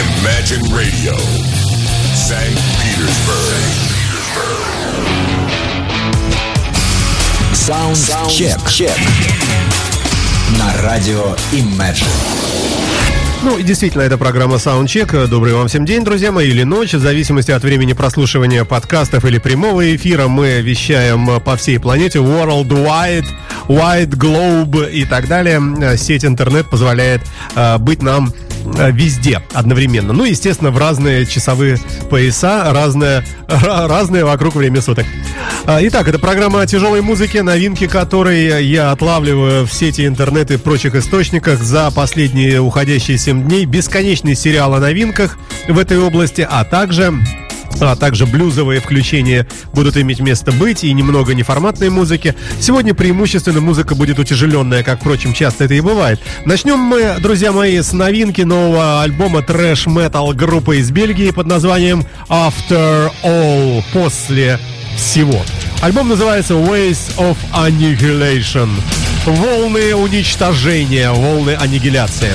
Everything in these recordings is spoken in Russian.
Imagine Radio, St. Petersburg. Саундчек. Чек. На радио Imagine. Ну, и действительно, это программа Soundcheck. Добрый вам всем день, друзья мои, или ночь. В зависимости от времени прослушивания подкастов или прямого эфира мы вещаем по всей планете. Worldwide, Wide Globe и так далее. Сеть интернет позволяет э, быть нам везде одновременно. Ну, естественно, в разные часовые пояса, разное, разное вокруг время суток. А, Итак, это программа о тяжелой музыке, новинки которой я отлавливаю в сети интернет и прочих источниках за последние уходящие 7 дней. Бесконечный сериал о новинках в этой области, а также а также блюзовые включения будут иметь место быть и немного неформатной музыки. Сегодня преимущественно музыка будет утяжеленная, как, впрочем, часто это и бывает. Начнем мы, друзья мои, с новинки нового альбома трэш-метал группы из Бельгии под названием After All, после всего. Альбом называется Ways of Annihilation. Волны уничтожения, волны аннигиляции.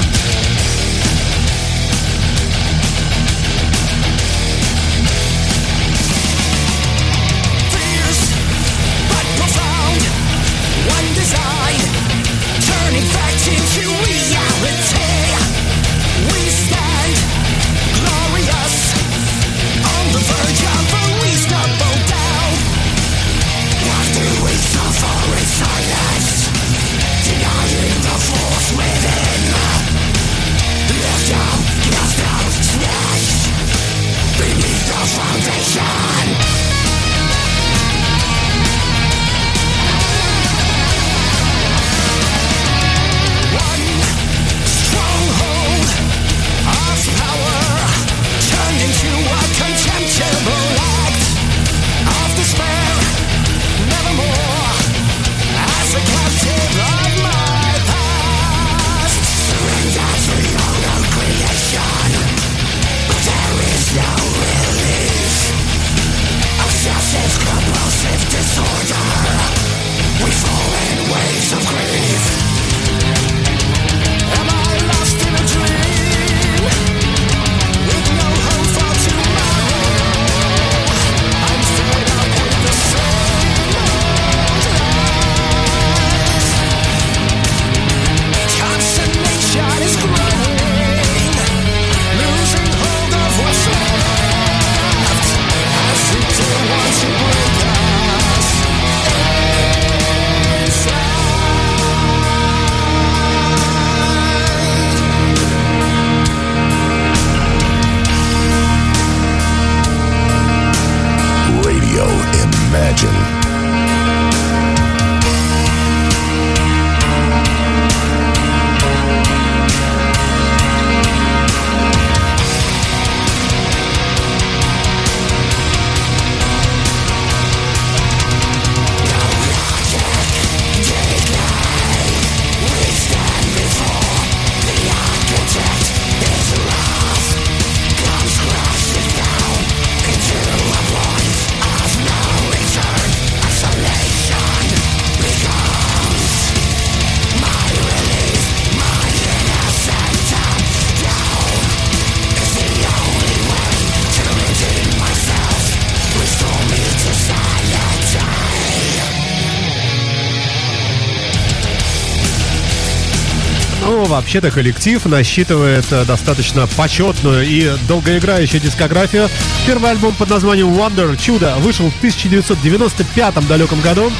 Вообще-то коллектив насчитывает э, достаточно почетную и долгоиграющую дискографию. Первый альбом под названием Wonder Чудо вышел в 1995 далеком году.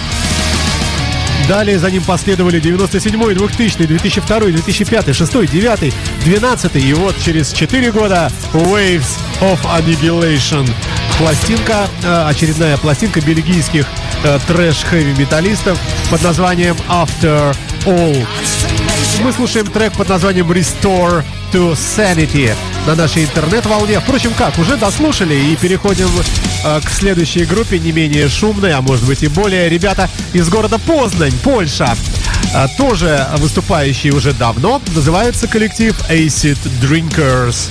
Далее за ним последовали 97 2000 2002 2005 2006 2009 2012 и вот через 4 года Waves of Annihilation. Пластинка, э, очередная пластинка бельгийских э, трэш-хэви-металлистов под названием After All. Мы слушаем трек под названием Restore to Sanity на нашей интернет-волне. Впрочем, как, уже дослушали и переходим э, к следующей группе, не менее шумной, а может быть и более. Ребята из города Познань, Польша, э, тоже выступающие уже давно. Называется коллектив Acid Drinkers.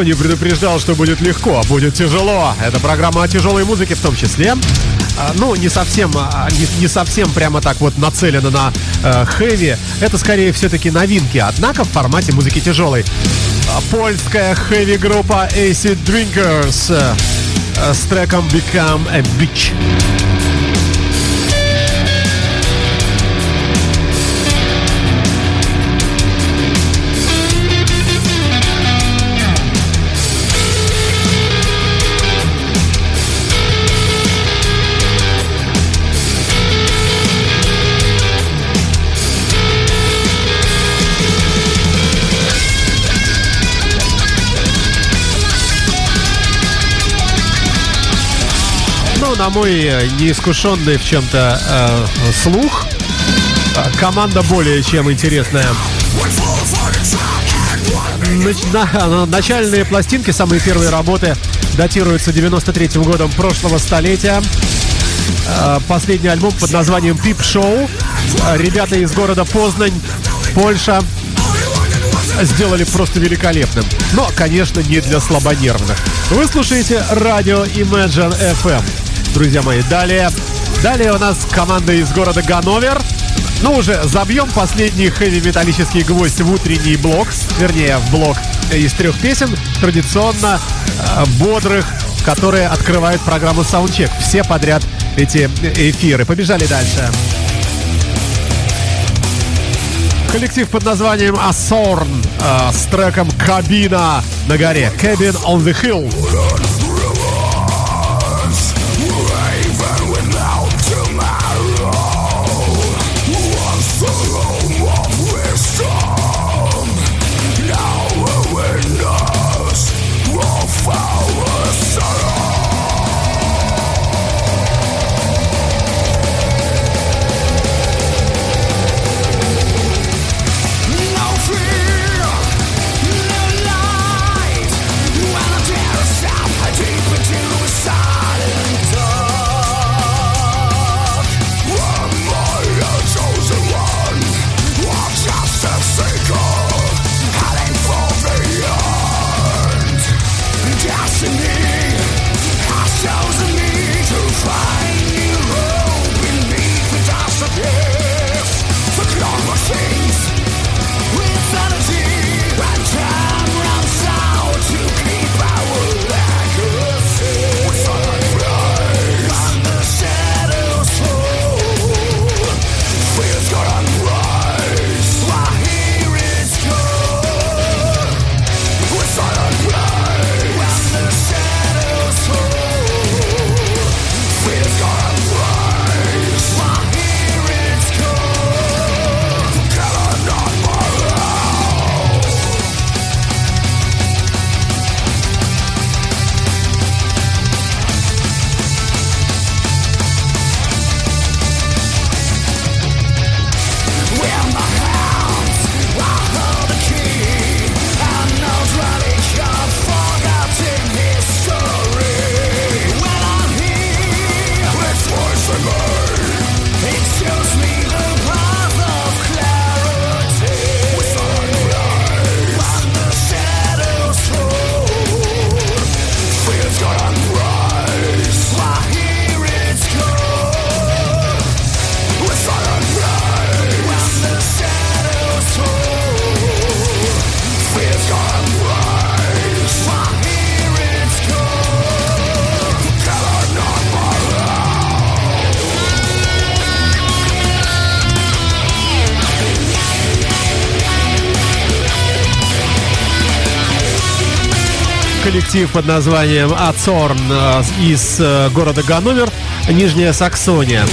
Никто не предупреждал, что будет легко, а будет тяжело. Это программа о тяжелой музыке в том числе. А, Ну, не совсем, а, не, не совсем прямо так вот нацелено на э, хэви. Это скорее все-таки новинки, однако в формате музыки тяжелой. А, Польская хэви-группа Acid Drinkers э, э, с треком Become a Bitch. Мой э, неискушенный в чем-то э, слух, э, команда более чем интересная. Нач- на- на- начальные пластинки, самые первые работы, датируются 93-м годом прошлого столетия. Э, Последний альбом под названием Пип Шоу. Ребята из города Познань, Польша, сделали просто великолепным. Но, конечно, не для слабонервных. Вы слушаете радио Imagine FM. Друзья мои, далее, далее у нас команда из города Ганновер. Ну, уже забьем последний хэви-металлический гвоздь в утренний блок, вернее, в блок из трех песен, традиционно э, бодрых, которые открывают программу Soundcheck. Все подряд эти эфиры. Побежали дальше. Коллектив под названием Асорн э, с треком «Кабина на горе» «Cabin on the Hill». Коллектив под названием Ацорн э, из э, города Ганновер, Нижняя Саксония.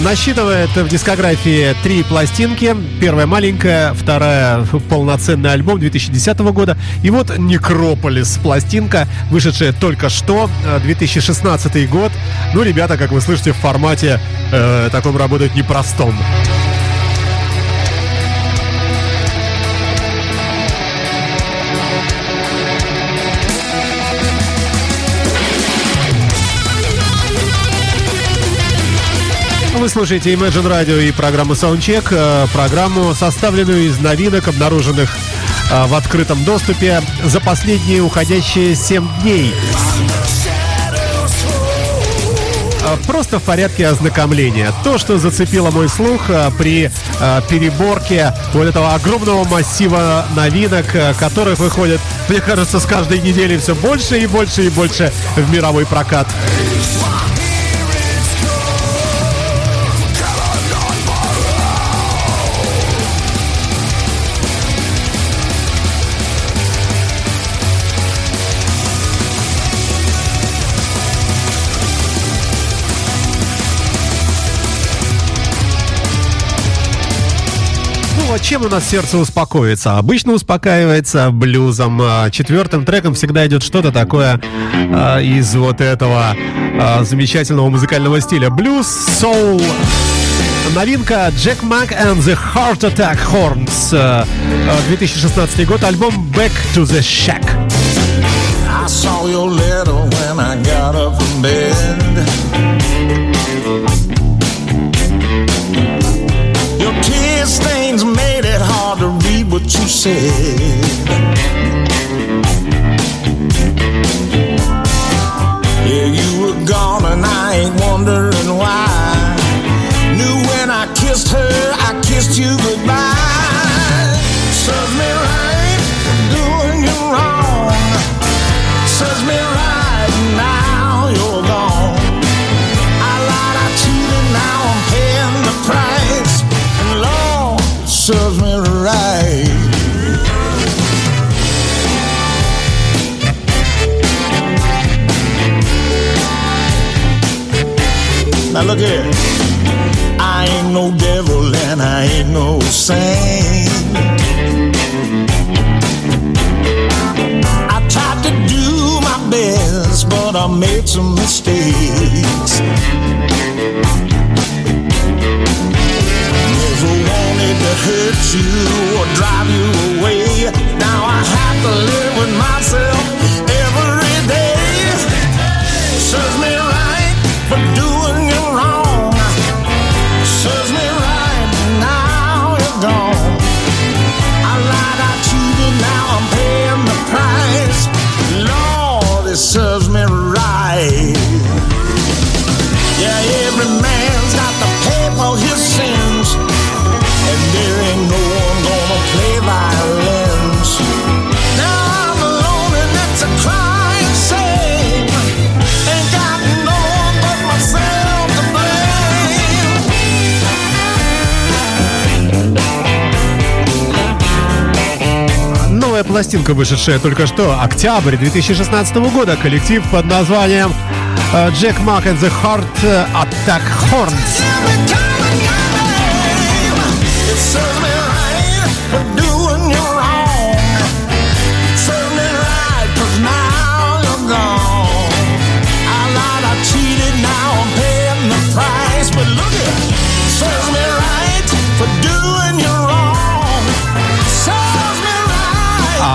Насчитывает в дискографии три пластинки. Первая маленькая, вторая полноценный альбом 2010 года. И вот Некрополис пластинка, вышедшая только что, э, 2016 год. Ну, ребята, как вы слышите, в формате э, таком работают непростом. Вы слушаете Imagine Radio и программу Soundcheck, э, программу, составленную из новинок, обнаруженных а, в открытом доступе за последние уходящие 7 дней. А, Просто в порядке ознакомления. То, что зацепило мой слух при переборке вот этого огромного массива новинок, которых выходит, мне кажется, с каждой недели все больше и больше и больше в мировой прокат. Чем у нас сердце успокоится? Обычно успокаивается блюзом. А Четвертым треком всегда идет что-то такое а, из вот этого а, замечательного музыкального стиля. Блюз, соул. Новинка Jack Mack and the Heart Attack Horns. а, а, 2016 год. Альбом Back to the Shack. I saw your letter when I got up from bed. say look. I ain't no devil and I ain't no saint. I tried to do my best, but I made some mistakes. Never wanted to hurt you or drive you away. Now I have to live пластинка, вышедшая только что, октябрь 2016 года. Коллектив под названием э, Jack Mack and the Heart Attack Horns.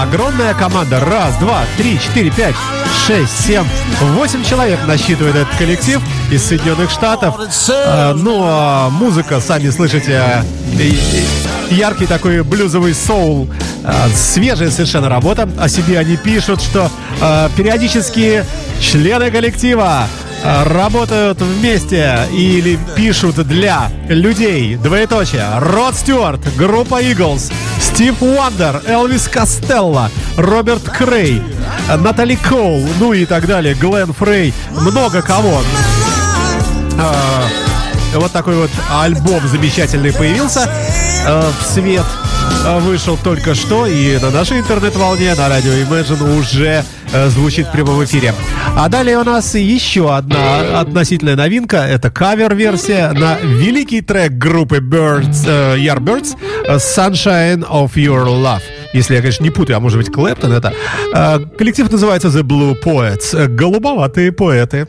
Огромная команда. Раз, два, три, четыре, пять, шесть, семь, восемь человек насчитывает этот коллектив из Соединенных Штатов. А, ну, а музыка, сами слышите, яркий такой блюзовый соул. А, свежая совершенно работа. О себе они пишут, что периодически члены коллектива работают вместе или пишут для людей. Двоеточие. Род Стюарт, группа Eagles, Стив Уандер, Элвис Костелло, Роберт Крей, Натали Коул, ну и так далее, Глен Фрей, много кого. А, Вот такой вот альбом замечательный появился э, в свет. Э, Вышел только что и на нашей интернет-волне, на радио Imagine уже э, звучит в прямом эфире. А далее у нас еще одна относительная новинка. Это кавер-версия на великий трек группы Birds, э, Yardbirds э, Sunshine of Your Love. Если я, конечно, не путаю, а может быть Клэптон это. Э, Коллектив называется The Blue Poets. Голубоватые поэты.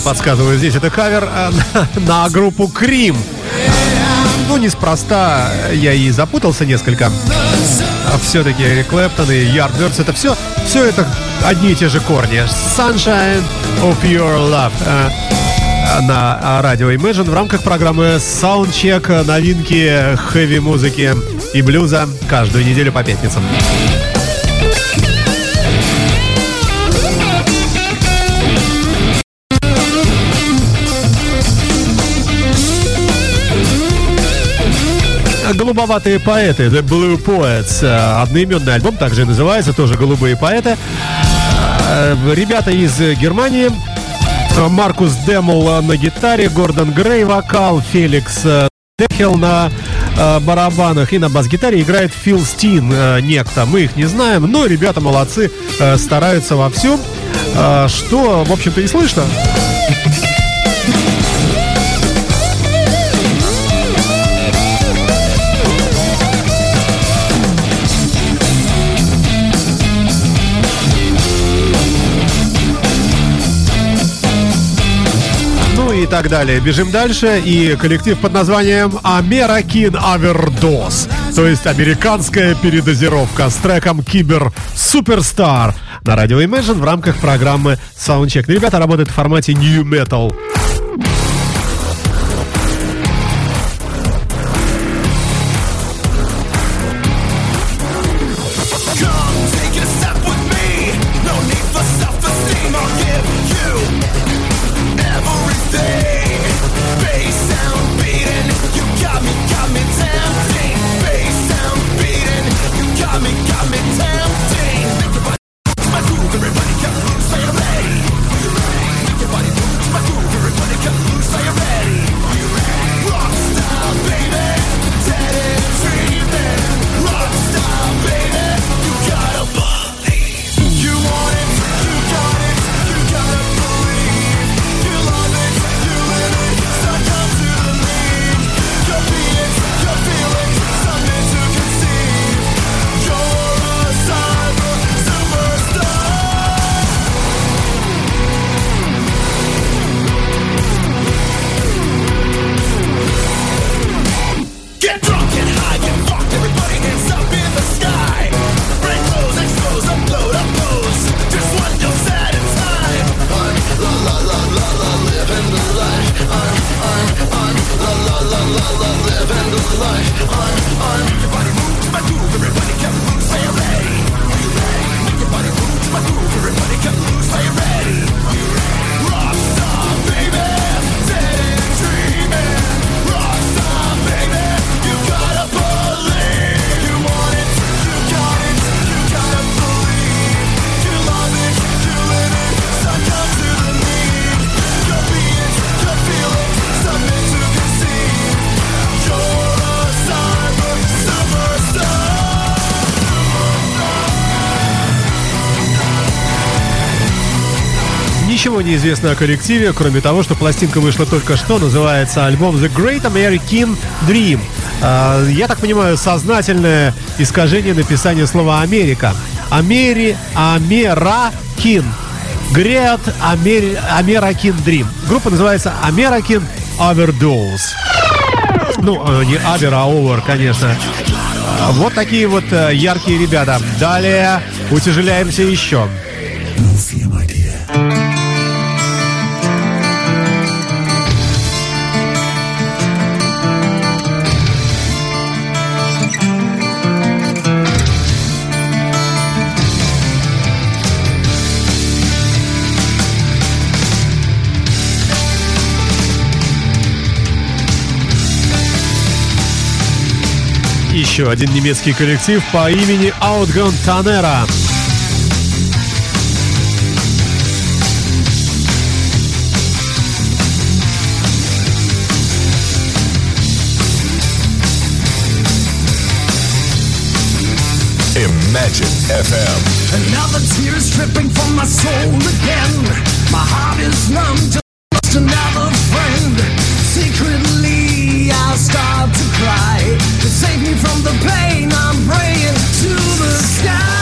Правильно подсказывают здесь. Это кавер а, на, группу Крим. Ну, неспроста я и запутался несколько. Все-таки Эрик Клэптон и Yardbirds это все, все это одни и те же корни. Sunshine of Your Love. а, а, на а, радио Imagine в рамках программы Soundcheck новинки хэви-музыки и блюза каждую неделю по пятницам. Голубоватые поэты, The Blue Poets. Э, Одноименный альбом также называется, тоже «Голубые поэты». Э, Ребята из Германии. Маркус Демол на гитаре, Гордон Грей вокал, Феликс э, Дехел на барабанах и на бас-гитаре играет Фил Стин, некто. Мы их не знаем, но ребята молодцы, стараются во всем, что, в общем-то, и слышно. Так далее. Бежим дальше. И коллектив под названием Америкин Авердос. То есть американская передозировка с треком Кибер Суперстар на радио Imagine в рамках программы Soundcheck. Ну, Ребята работают в формате New Metal. Ничего не о коллективе, кроме того, что пластинка вышла только что, называется альбом The Great American Dream. А, Я так понимаю, сознательное искажение написания слова «Америка». Амери, Амеракин. Great Амери, American Dream. Группа называется American Overdose. Ну, э, не Абер, а Овер, конечно. Вот такие вот э, яркие ребята. Далее утяжеляемся еще. Еще один немецкий коллектив по имени Outgun Tanera. Imagine FM. Another tear is dripping from my soul again. My heart is numb to lost another friend. Secretly, I'll start to cry. Save me from the pain, I'm praying to the sky.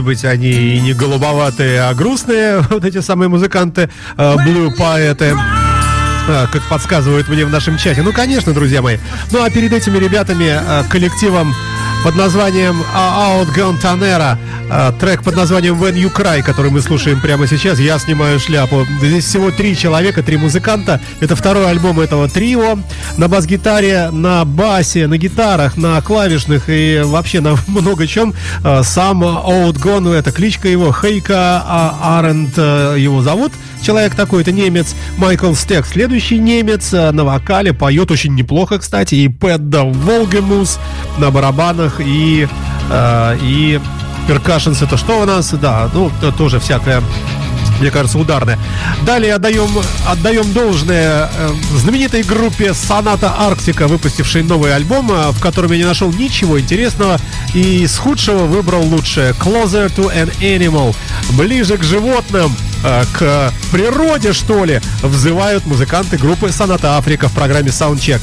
Может быть, они и не голубоватые, а грустные, вот эти самые музыканты, э, Blue поэты. А, как подсказывают мне в нашем чате. Ну, конечно, друзья мои. Ну, а перед этими ребятами, э, коллективом под названием а, Outgun Tanera, э, трек под названием When You Cry, который мы слушаем прямо сейчас, я снимаю шляпу. Здесь всего три человека, три музыканта. Это второй альбом этого трио. На бас-гитаре, на басе, на гитарах, на клавишных и вообще на много чем. Э, Сам Outgun, ну, это кличка его, Хейка а, Аренд э, его зовут. Человек такой, это немец Майкл Стек. Следующий немец э, на вокале поет очень неплохо, кстати. И Пэдда Волгемус на барабанах и, э, и перкашенс. Это что у нас? Да, ну, тоже всякое мне кажется, ударная. Далее отдаем, отдаем должное э, знаменитой группе Соната Арктика, выпустившей новый альбом, э, в котором я не нашел ничего интересного и из худшего выбрал лучшее. Closer to an Animal. Ближе к животным, э, к природе, что ли, взывают музыканты группы Соната Африка в программе Soundcheck.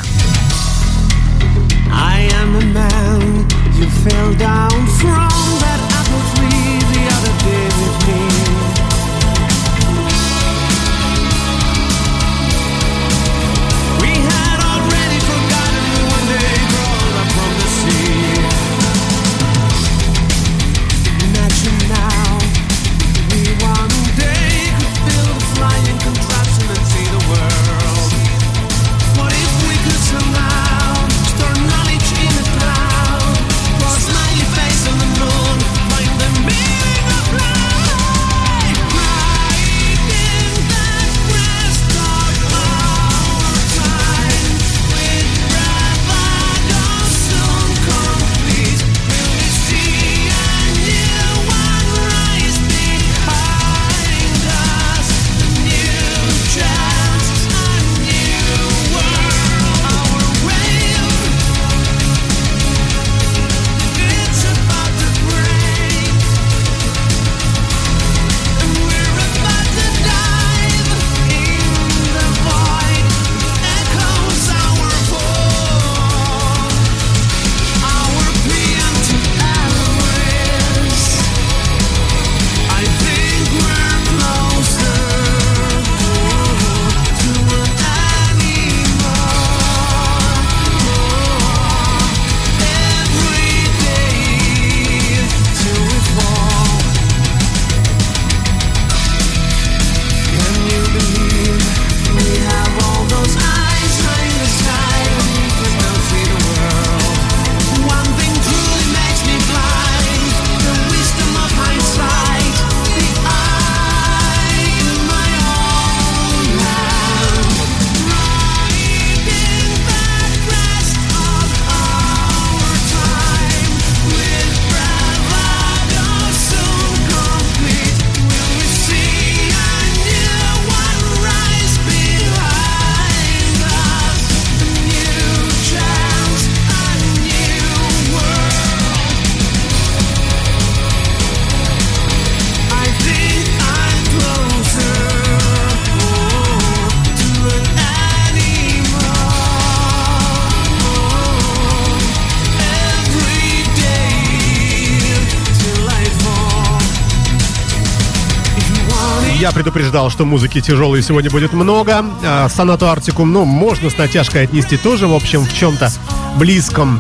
Предупреждал, что музыки тяжелой сегодня будет много. А, Сонату Арктикум, ну, можно с натяжкой отнести тоже, в общем, в чем-то близком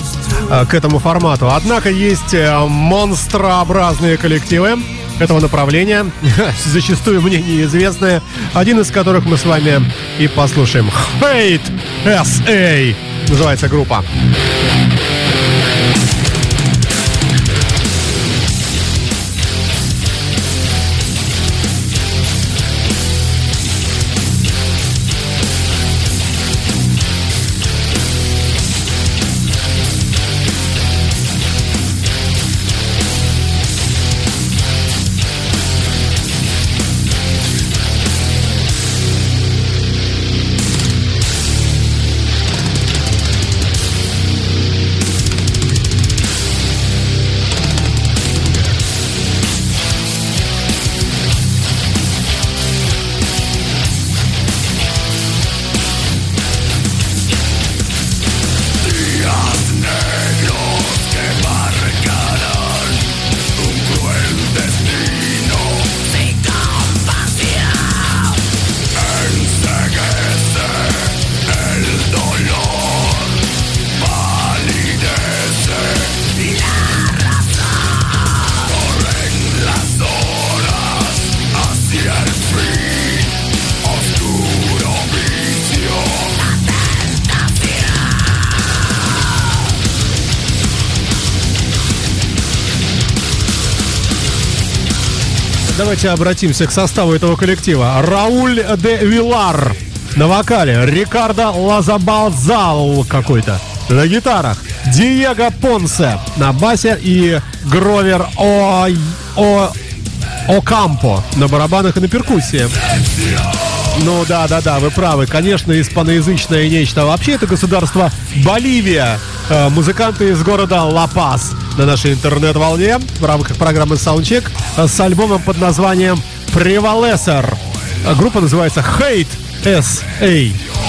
а, к этому формату. Однако есть э, монстрообразные коллективы этого направления, зачастую мне неизвестные, один из которых мы с вами и послушаем. Hate SA называется группа. Давайте обратимся к составу этого коллектива. Рауль де Вилар на вокале, Рикардо Лазабалзал какой-то на гитарах, Диего Понсе на басе и Гровер О... О... Окампо на барабанах и на перкуссии. Ну да, да, да, вы правы. Конечно, испаноязычное нечто. Вообще это государство Боливия. Э, Музыканты из города Ла-Пас на нашей интернет-волне в рамках программы Soundcheck с альбомом под названием. Э, Группа называется Hate S.A.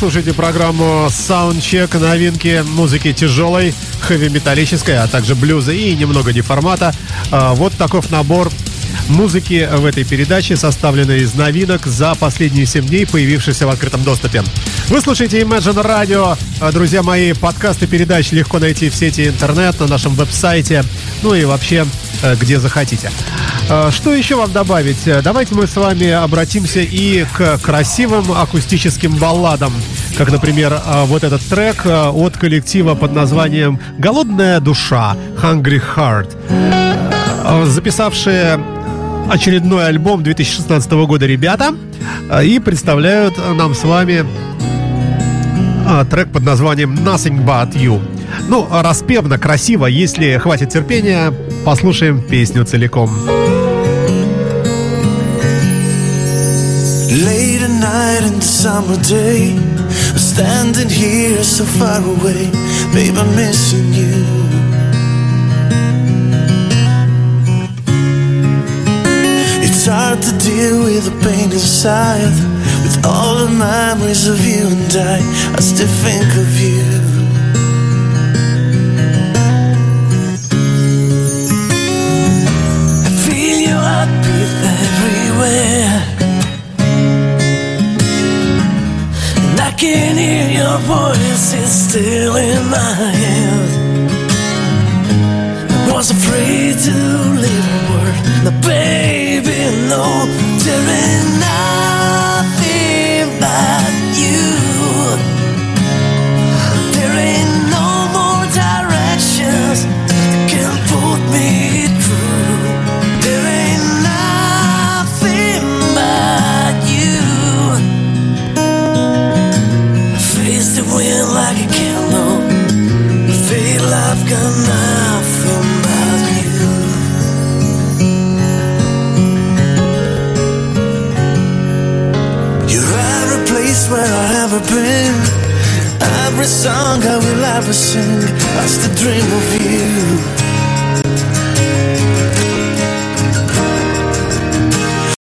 слушаете программу Soundcheck, новинки музыки тяжелой, хэви-металлической, а также блюза и немного деформата. А, Вот таков набор музыки в этой передаче, составленной из новинок за последние 7 дней, появившихся в открытом доступе. Вы слушаете Imagine Radio. А, Друзья мои, подкасты передач легко найти в сети интернет, на нашем веб-сайте, ну и вообще э, где захотите. А, Что еще вам добавить? Э, Давайте мы с вами обратимся и к красивым акустическим балладам. Как, например, а, вот этот трек а, от коллектива под названием «Голодная душа» Hungry Heart. А, Записавшие очередной альбом 2016 года ребята и представляют нам с вами трек под названием Nothing But You. Ну, распевно, красиво. Если хватит терпения, послушаем песню целиком. Late at night in the summer day, I'm standing here so far away, babe, I'm missing you. It's hard to deal with the pain inside, with all the memories of you and I. I still think of you. Voice, it's still in my head. I was afraid to leave a word. Now, baby, no, where I've ever been. Every song I will ever sing. I still dream of you.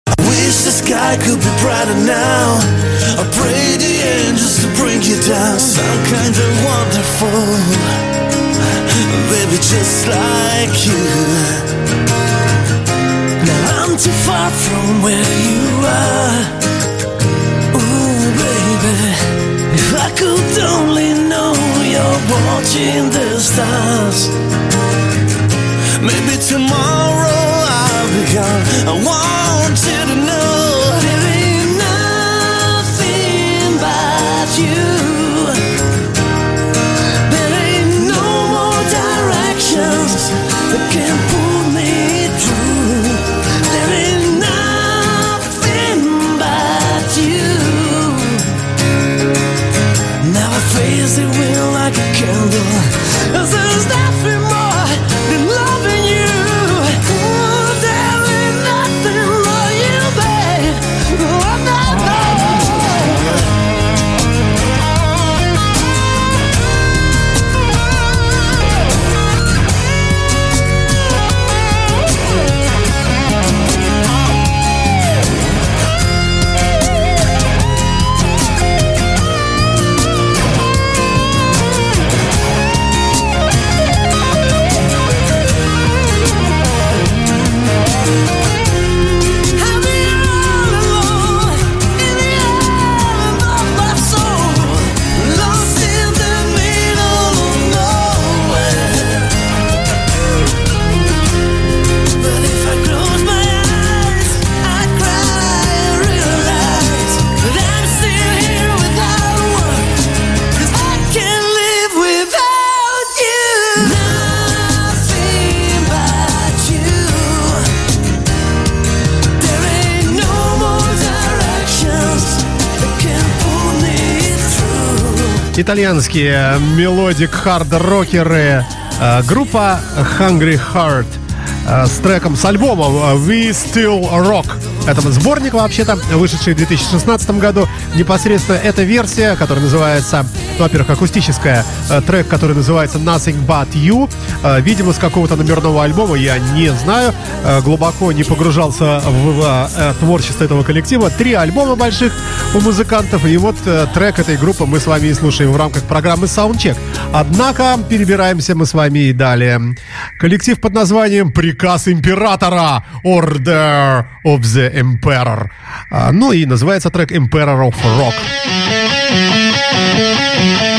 I wish the sky could be brighter now. I pray the angels to bring you down. Some kind of wonderful, baby, just like you. Now I'm too far from where you are. If I could only know you're watching the stars. Maybe tomorrow I'll be gone. I want you to know there ain't nothing but you. There ain't no more directions итальянские melodic хард-рокеры, э, группа Hungry Heart э, с треком, с альбомом э, We Still Rock. Это сборник, вообще-то, вышедший в 2016 году. Непосредственно эта версия, которая называется, во-первых, акустическая, э, трек, который называется Nothing But You. Э, Видимо, с какого-то номерного альбома, я не знаю. Э, Глубоко не погружался в творчество этого коллектива. Три альбома больших у музыкантов. И вот трек этой группы мы с вами и слушаем в рамках программы Soundcheck. Однако перебираемся мы с вами и далее. Коллектив под названием «Приказ императора» Order of the Emperor. Ну и называется трек Emperor of Rock. Thank you.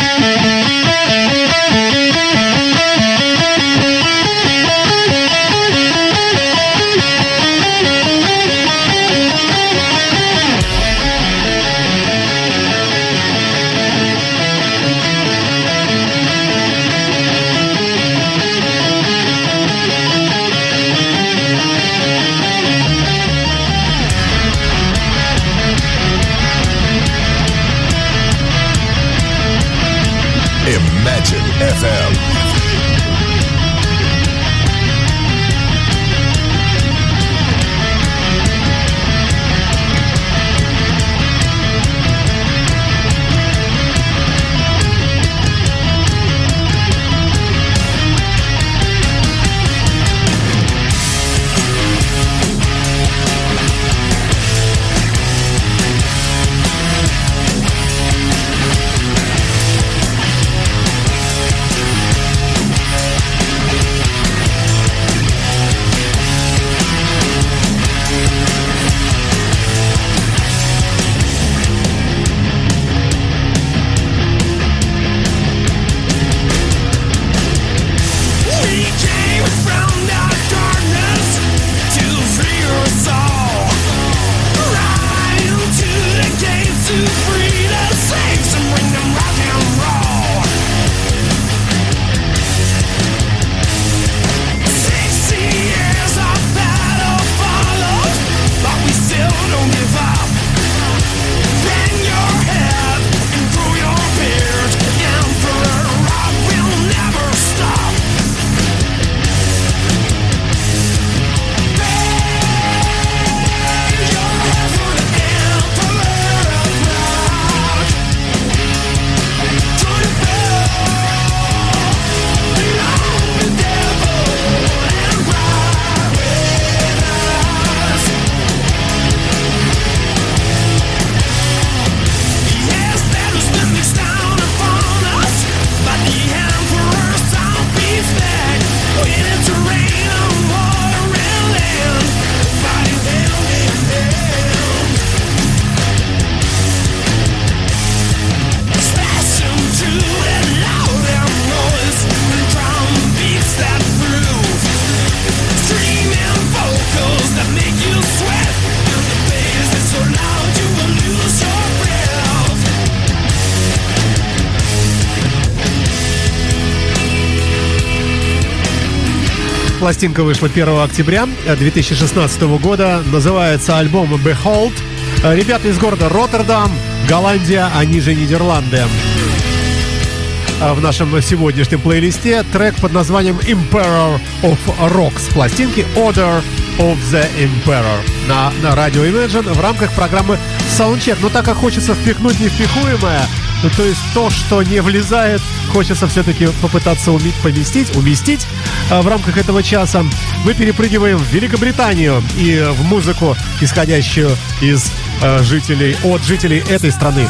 Пластинка вышла 1 октября 2016 года. Называется альбом Behold. Э, Ребята из города Роттердам, Голландия, они же Нидерланды. А В нашем сегодняшнем плейлисте трек под названием Emperor of Rock с пластинки Order of the Emperor на, на радио Imagine в рамках программы Soundcheck. Но так как хочется впихнуть невпихуемое, ну, то есть то, что не влезает, хочется все-таки попытаться уметь поместить, уместить а, в рамках этого часа. Мы перепрыгиваем в Великобританию и в музыку, исходящую из э, жителей, от жителей этой страны.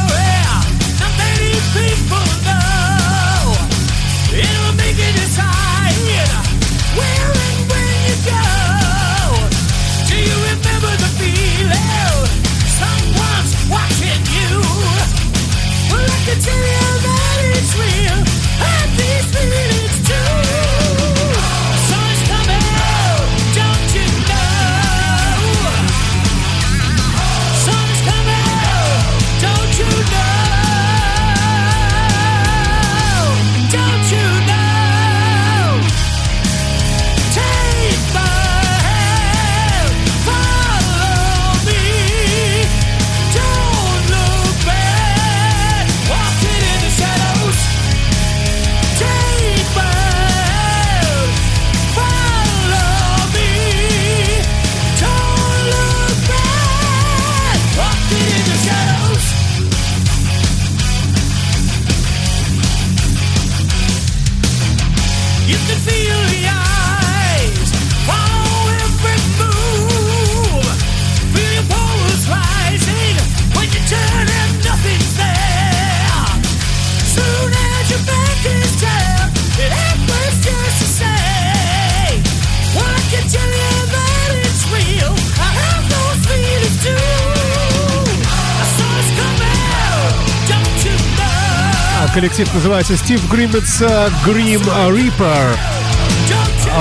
Коллектив называется Steve Grimmett's Grim Reaper.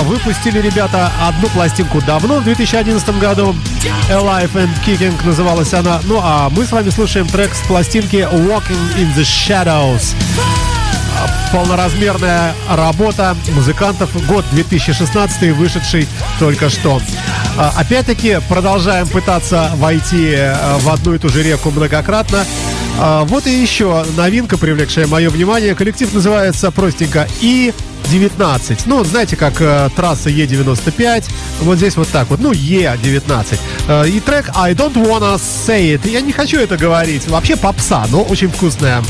Выпустили ребята одну пластинку давно, в 2011 году. Alive and Kicking называлась она. Ну а мы с вами слушаем трек с пластинки Walking in the Shadows. Полноразмерная работа музыкантов, год 2016, вышедший только что. А, Опять-таки продолжаем пытаться войти э, в одну и ту же реку многократно. А, Вот и еще новинка, привлекшая мое внимание. Коллектив называется простенько И 19. Ну, знаете, как э, трасса Е95. Вот здесь вот так вот. Ну, Е19. Э, и трек I don't wanna say it. Я не хочу это говорить. Вообще попса, но очень вкусная.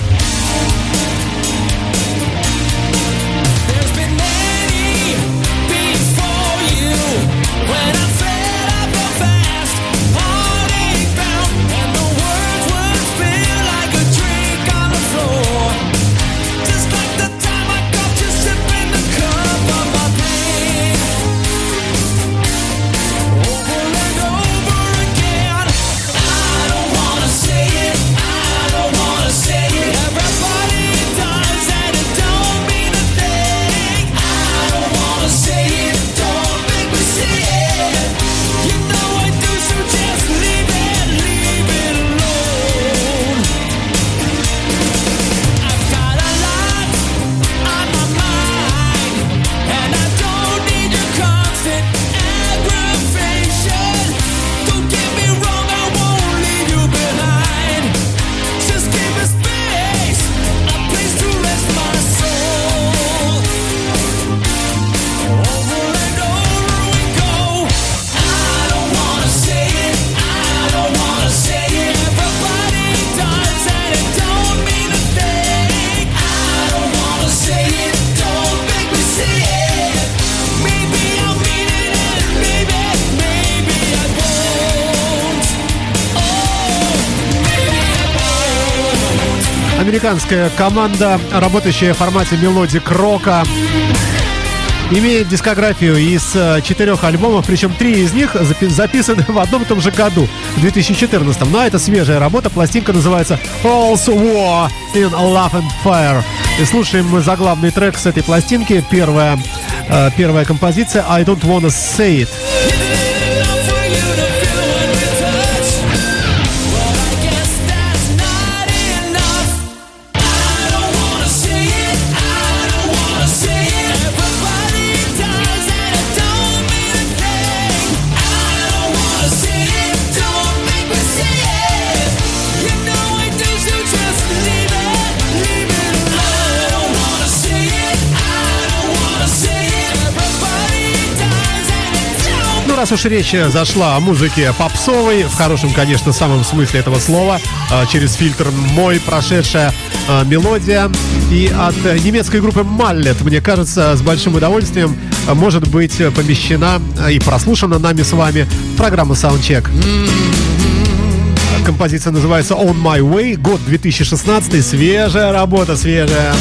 Американская команда, работающая в формате melodic рока, имеет дискографию из э, четырех альбомов, причем три из них запи- записаны в одном и том же году, в 2014. Но это свежая работа, пластинка называется All's War in Love and Fire. И слушаем мы заглавный трек с этой пластинки. Первая, э, первая композиция I Don't Wanna Say It. Раз уж речь зашла о музыке попсовой, в хорошем, конечно, самом смысле этого слова, э, через фильтр мой прошедшая э, мелодия. И от э, немецкой группы Маллет, мне кажется, с большим удовольствием может быть помещена и прослушана нами с вами программа Soundcheck. Композиция называется On My Way, год 2016, свежая работа, свежая.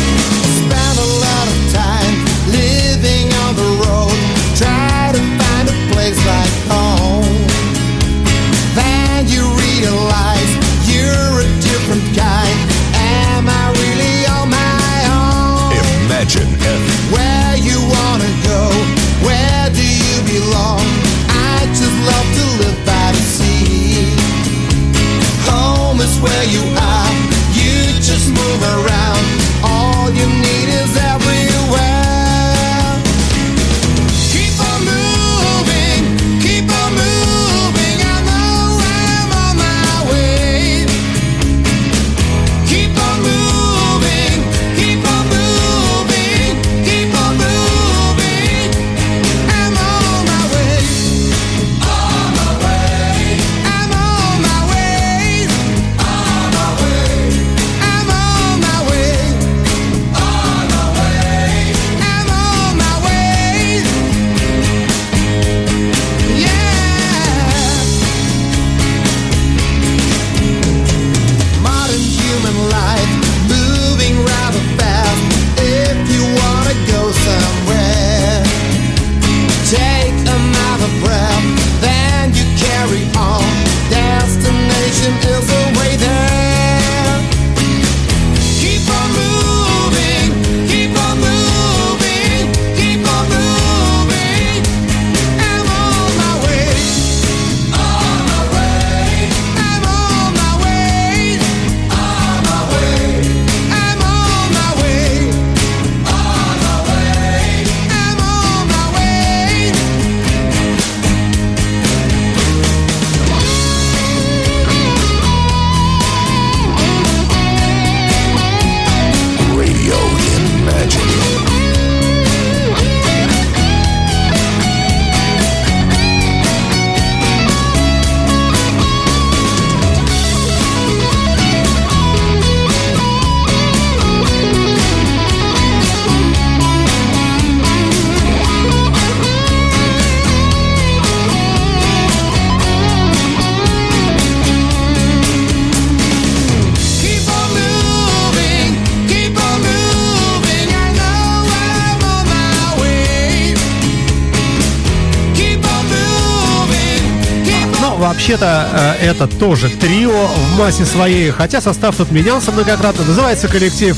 Вообще-то э, это тоже трио в массе своей, хотя состав тут менялся многократно. Называется коллектив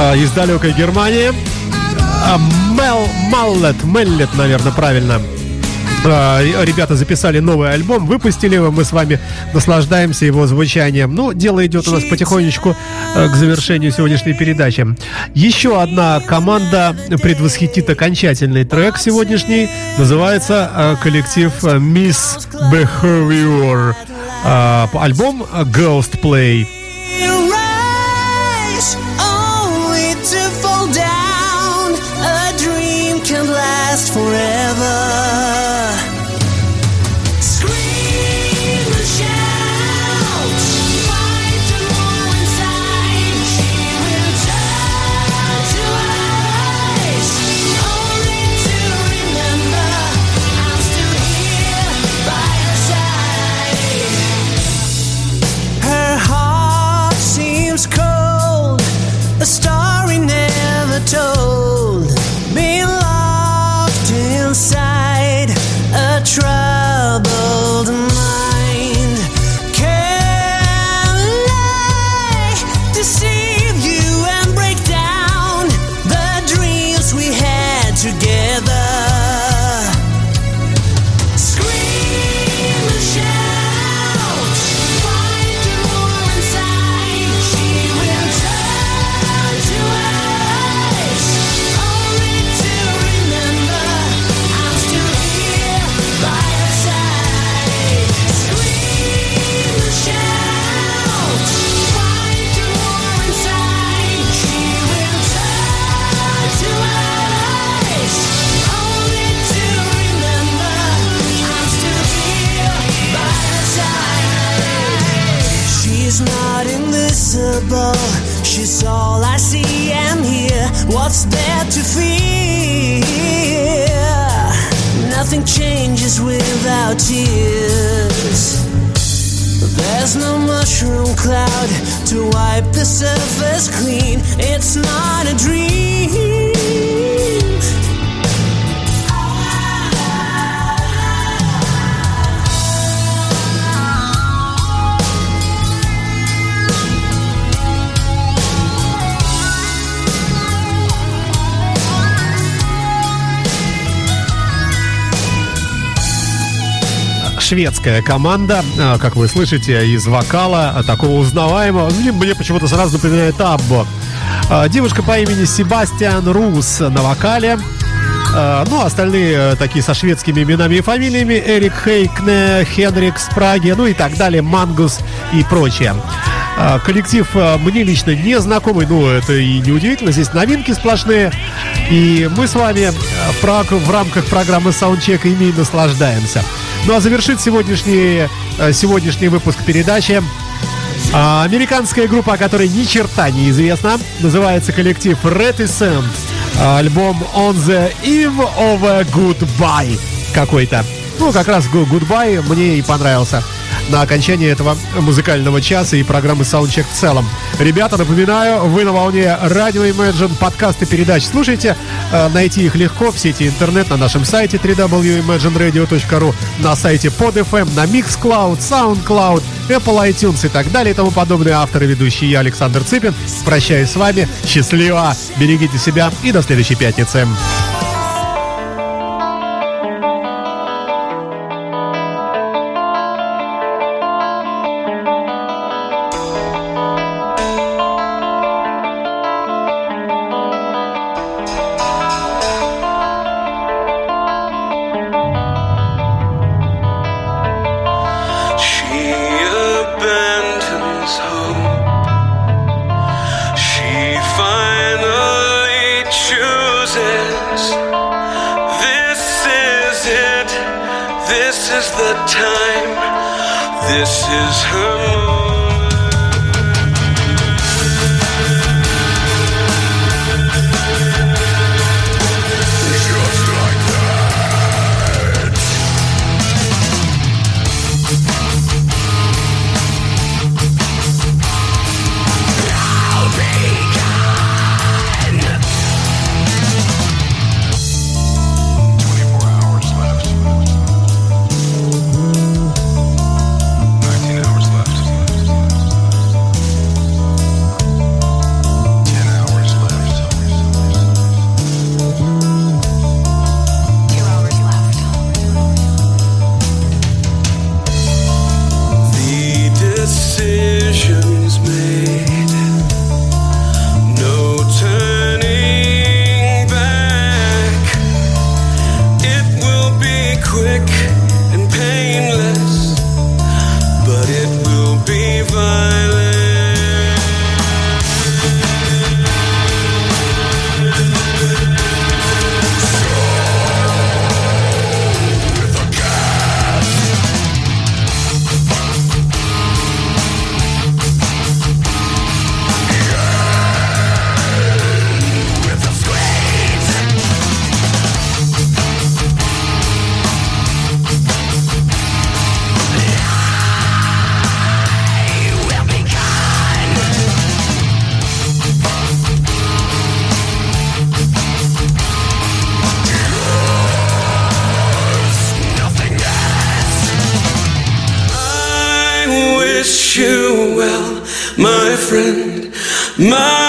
э, из далекой Германии. А, Мел, Маллет, Меллет, наверное, правильно. Ре- Ребята записали новый альбом, выпустили его, мы с вами наслаждаемся его звучанием. Ну, дело идет у нас потихонечку э, к завершению сегодняшней передачи. Еще одна команда предвосхитит окончательный трек сегодняшний. Называется э, коллектив э, Miss Behavior. А, Альбом Ghost Play. rise to fear? Nothing changes without tears. There's no mushroom cloud to wipe the surface clean. It's not a dream. Шведская команда, а, как вы слышите, из вокала, а, такого узнаваемого. Ну, Мне почему-то сразу напоминает Аббо. А, Девушка по имени Себастьян Рус на вокале. Ну, остальные э, такие со шведскими именами и фамилиями. Эрик Хейкне, Хенрик Спраги, ну и так далее, Мангус и прочее. Коллектив мне лично не знакомый, ну это и не удивительно, здесь новинки сплошные. И мы с вами в, рамках программы Soundcheck ими наслаждаемся. Ну а завершит сегодняшний, э, сегодняшний выпуск передачи а, американская группа, о которой ни черта не известна, называется коллектив Reticent. А, Альбом On the Eve of a Goodbye какой-то. Ну, как раз Go- Goodbye мне и понравился на окончании этого музыкального часа и программы Soundcheck в целом. Ребята, напоминаю, вы на волне радио Imagine, подкасты передач слушайте. Э, Найти их легко в сети интернет на нашем сайте www.imagineradio.ru, на сайте PodFM, на Mixcloud, SoundCloud, Apple iTunes и так далее и тому подобные авторы, ведущие я, Александр Цыпин. Прощаюсь с вами. Счастливо, берегите себя и до следующей пятницы. Time. This is her My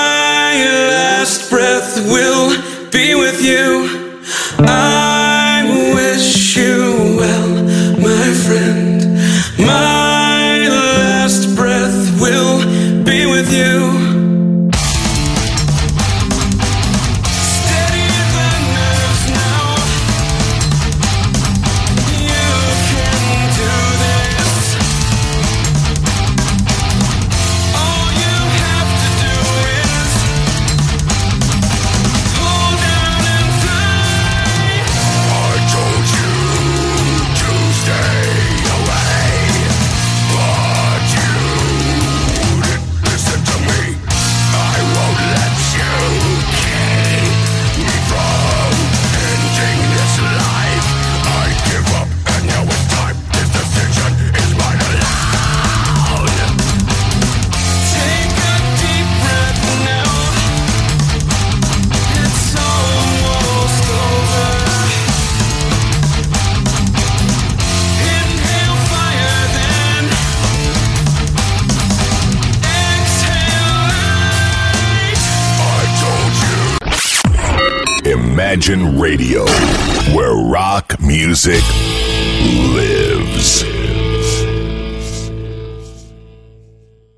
Nation Radio.